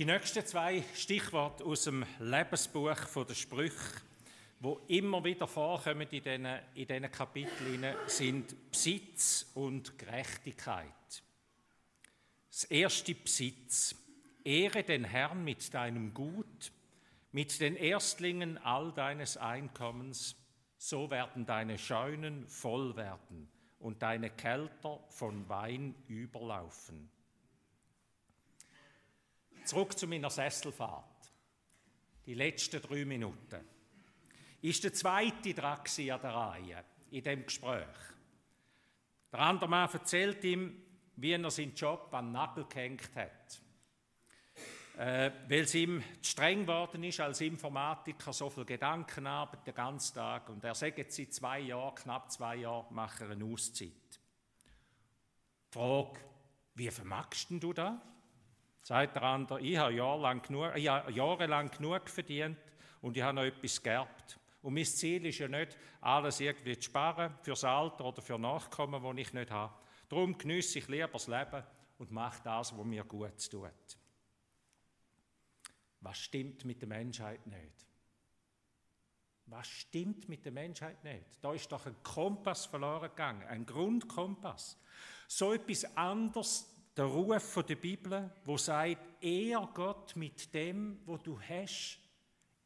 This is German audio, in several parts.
Die nächsten zwei Stichworte aus dem Lebensbuch der Sprüche, wo immer wieder vorkommen in diesen, in diesen Kapiteln, sind Besitz und Gerechtigkeit. Das erste Besitz. Ehre den Herrn mit deinem Gut, mit den Erstlingen all deines Einkommens, so werden deine Scheunen voll werden und deine Kälter von Wein überlaufen. Zurück zu meiner Sesselfahrt. Die letzten drei Minuten. Ist der zweite dran an der Reihe in dem Gespräch. Der andere Mann erzählt ihm, wie er seinen Job an den Nagel gehängt hat. Äh, weil es ihm zu streng geworden ist als Informatiker, so viel Gedankenarbeit den ganzen Tag. Und er sagt seit zwei Jahren, knapp zwei Jahren, mache er eine Auszeit. Die Frage, wie vermagst du das? Sagt der andere, ich habe jahrelang genug, ich habe jahrelang genug verdient und ich habe noch etwas geerbt. Und mein Ziel ist ja nicht, alles irgendwie zu sparen fürs Alter oder für Nachkommen, das ich nicht habe. Darum genieße ich lieber das Leben und mache das, was mir gut tut. Was stimmt mit der Menschheit nicht? Was stimmt mit der Menschheit nicht? Da ist doch ein Kompass verloren gegangen, ein Grundkompass. So etwas anderes der Ruf der Bibel, wo sagt, er Gott mit dem, wo du hast,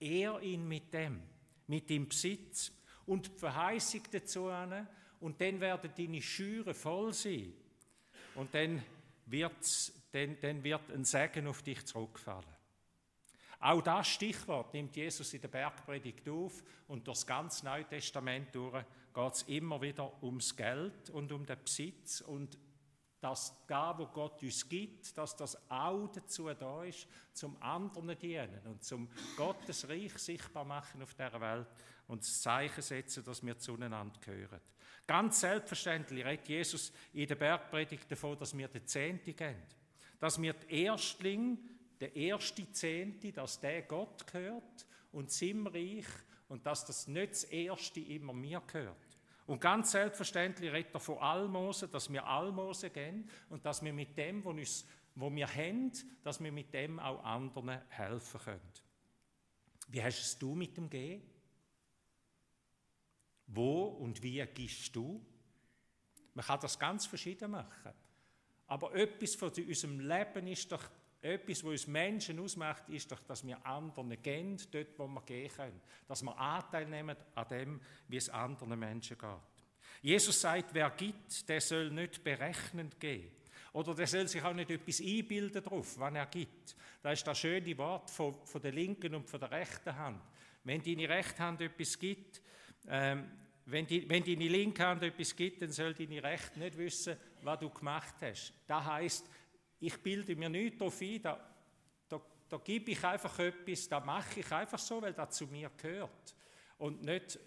er ihn mit dem, mit dem Besitz. Und die Verheißung dazu an, und dann werden deine Schüre voll sein. Und dann, wird's, dann, dann wird ein Segen auf dich zurückfallen. Auch das Stichwort nimmt Jesus in der Bergpredigt auf und durch das ganze Neue Testament durch. Geht es immer wieder ums Geld und um den Besitz und das da, wo Gott uns gibt, dass das auch dazu da ist, zum anderen dienen und zum Gottes Reich sichtbar machen auf der Welt und das Zeichen setzen, dass wir zueinander gehören. Ganz selbstverständlich redet Jesus in der Bergpredigt davon, dass wir den Zehnte geben, dass wir die Erstling, der erste Zehnte, dass der Gott gehört und seinem Reich und dass das nicht das Erste immer mir gehört. Und ganz selbstverständlich redet er von Almosen, dass wir Almosen geben und dass wir mit dem, was, uns, was wir haben, dass wir mit dem auch anderen helfen können. Wie hast es du mit dem Gehen? Wo und wie gibst du? Man kann das ganz verschieden machen. Aber etwas von unserem Leben ist doch etwas, was uns Menschen ausmacht, ist doch, dass wir anderen gehen, dort, wo wir gehen können. Dass wir Anteil nehmen an dem, wie es anderen Menschen geht. Jesus sagt, wer gibt, der soll nicht berechnend gehen. Oder der soll sich auch nicht etwas einbilden darauf, wann er gibt. Da ist das schöne Wort von, von der linken und von der rechten Hand. Wenn deine rechte Hand etwas gibt, ähm, wenn, die, wenn deine linke Hand etwas gibt, dann soll deine rechte nicht wissen, was du gemacht hast. Das heißt, ich bilde mir nichts darauf ein, da, da, da gebe ich einfach etwas, da mache ich einfach so, weil das zu mir gehört. Und nicht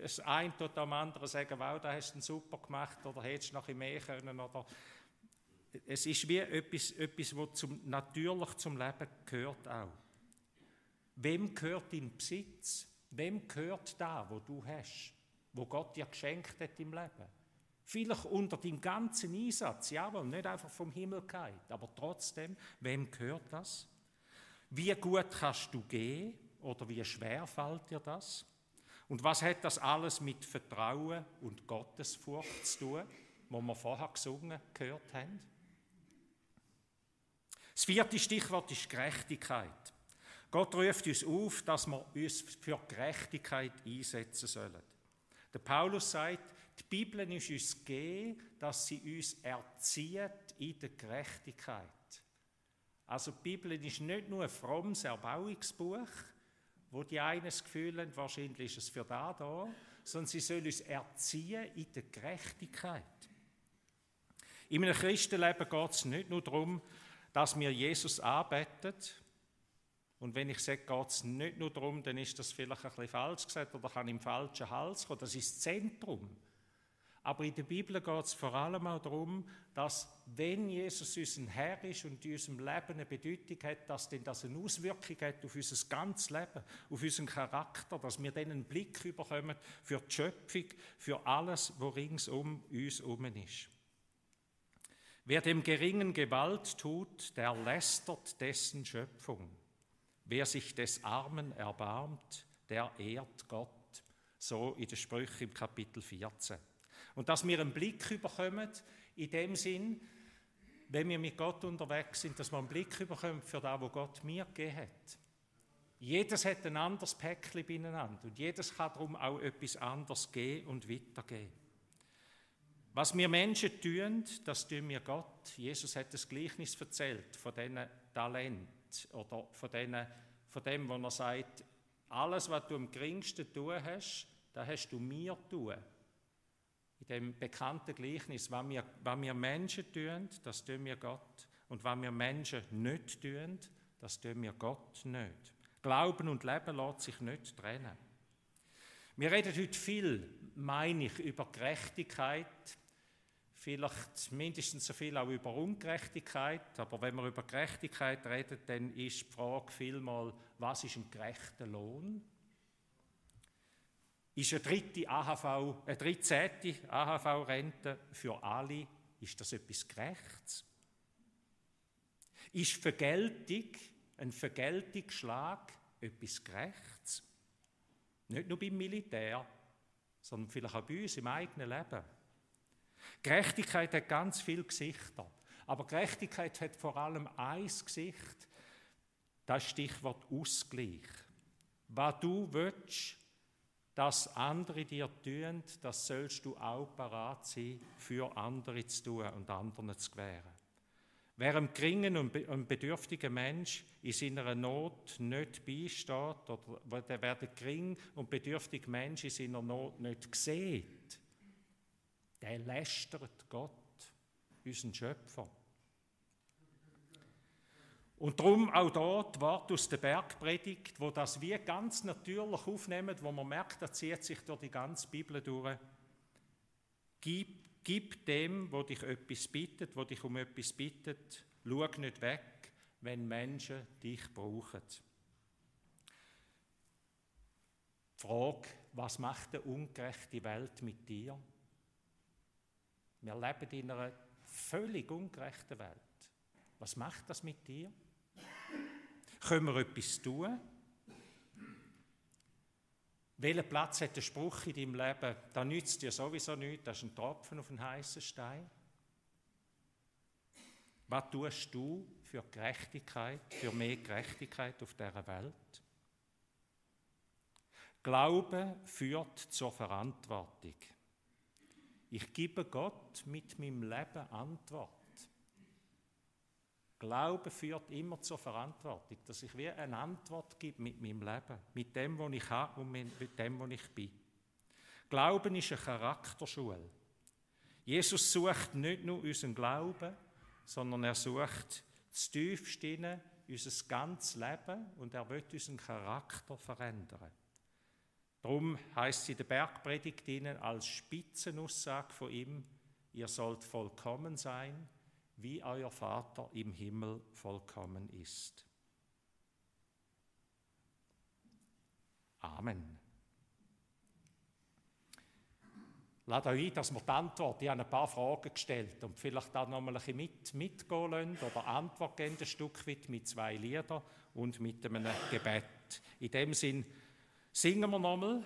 das eine oder am anderen sagen, wow, da hast du super gemacht oder hättest du noch mehr können. Oder es ist wie etwas, etwas was zum, natürlich zum Leben gehört auch. Wem gehört dein Besitz? Wem gehört da, wo du hast, wo Gott dir geschenkt hat im Leben? Vielleicht unter dem ganzen Einsatz, jawohl, nicht einfach vom Himmel gefallen, aber trotzdem, wem gehört das? Wie gut kannst du gehen oder wie schwer fällt dir das? Und was hat das alles mit Vertrauen und Gottesfurcht zu tun, wo wir vorher gesungen gehört haben? Das vierte Stichwort ist Gerechtigkeit. Gott ruft uns auf, dass wir uns für Gerechtigkeit einsetzen sollen. Der Paulus sagt, die Bibel ist uns gegeben, dass sie uns erzieht in der Gerechtigkeit. Also die Bibel ist nicht nur ein frommes Erbauungsbuch, wo die einen das Gefühl haben, wahrscheinlich ist es für da da, sondern sie soll uns erziehen in der Gerechtigkeit. In einem Christenleben geht es nicht nur darum, dass wir Jesus anbeten. Und wenn ich sage, geht es nicht nur darum, dann ist das vielleicht ein bisschen falsch gesagt oder kann im falschen Hals kommen. Das ist das Zentrum. Aber in der Bibel geht es vor allem auch darum, dass wenn Jesus unser Herr ist und in unserem Leben eine Bedeutung hat, dass denn das eine Auswirkung hat auf unser ganzes Leben, auf unseren Charakter, dass wir dann einen Blick bekommen für die Schöpfung, für alles, was ringsum uns herum ist. Wer dem Geringen Gewalt tut, der lästert dessen Schöpfung. Wer sich des Armen erbarmt, der ehrt Gott. So in den Sprüchen im Kapitel 14. Und dass wir einen Blick überkommen, in dem Sinn, wenn wir mit Gott unterwegs sind, dass wir einen Blick überkommen für das, was Gott mir gegeben hat. Jedes hat ein anderes Päckchen beieinander und jedes kann darum auch etwas anderes geben und weitergeben. Was wir Menschen tun, das tun wir Gott. Jesus hat das Gleichnis erzählt von diesen Talent oder von, denen, von dem, wo er sagt, alles, was du am geringsten tun hast, das hast du mir tun. Dem bekannten Gleichnis, was wir, was wir Menschen tun, das tun wir Gott. Und was wir Menschen nicht tun, das tun wir Gott nicht. Glauben und Leben lässt sich nicht trennen. Wir reden heute viel, meine ich, über Gerechtigkeit, vielleicht mindestens so viel auch über Ungerechtigkeit, aber wenn wir über Gerechtigkeit reden, dann ist die Frage vielmal, was ist ein gerechter Lohn? Ist eine dritte AHV, eine 13. AHV-Rente für alle, ist das etwas Gerechtes? Ist Vergeltung, ein Vergeltungsschlag etwas Gerechtes? Nicht nur beim Militär, sondern vielleicht auch bei uns im eigenen Leben. Gerechtigkeit hat ganz viele Gesichter. Aber Gerechtigkeit hat vor allem ein Gesicht, das Stichwort Ausgleich. Was du willst, dass andere dir tun, das sollst du auch parat sein, für andere zu tun und anderen zu gewähren. Wer einem geringen und bedürftigen Mensch in seiner Not nicht beisteht, oder wer der gering und bedürftige Mensch in seiner Not nicht sieht, der lästert Gott, unseren Schöpfer. Und darum auch dort die Worte aus der Bergpredigt, wo das wie ganz natürlich aufnehmen, wo man merkt, das zieht sich durch die ganze Bibel durch. Gib, gib dem, wo dich etwas bittet, wo dich um etwas bittet, schau nicht weg, wenn Menschen dich brauchen. Die Frage, was macht eine ungerechte Welt mit dir? Wir leben in einer völlig ungerechten Welt. Was macht das mit dir? Können wir etwas tun? Welchen Platz hat der Spruch in deinem Leben? Da nützt dir sowieso nichts, das ist ein Tropfen auf einen heißen Stein. Was tust du für Gerechtigkeit, für mehr Gerechtigkeit auf dieser Welt? Glaube führt zur Verantwortung. Ich gebe Gott mit meinem Leben Antwort. Glaube führt immer zur Verantwortung, dass ich wie eine Antwort gebe mit meinem Leben, mit dem, was ich habe und mit dem, was ich bin. Glauben ist eine Charakterschule. Jesus sucht nicht nur unseren Glauben, sondern er sucht das tiefste unser ganzes Leben und er will unseren Charakter verändern. Darum heißt sie in der Bergpredigt ihnen als Spitzenaussage von ihm, ihr sollt vollkommen sein, wie euer Vater im Himmel vollkommen ist. Amen. Lade euch ein, dass wir die Antwort, ich habe ein paar Fragen gestellt und vielleicht da noch mal ein bisschen mit, mitgehen lassen oder Antwort geben, ein Stück weit mit zwei Liedern und mit einem Gebet. In dem Sinn, Singen wir nochmal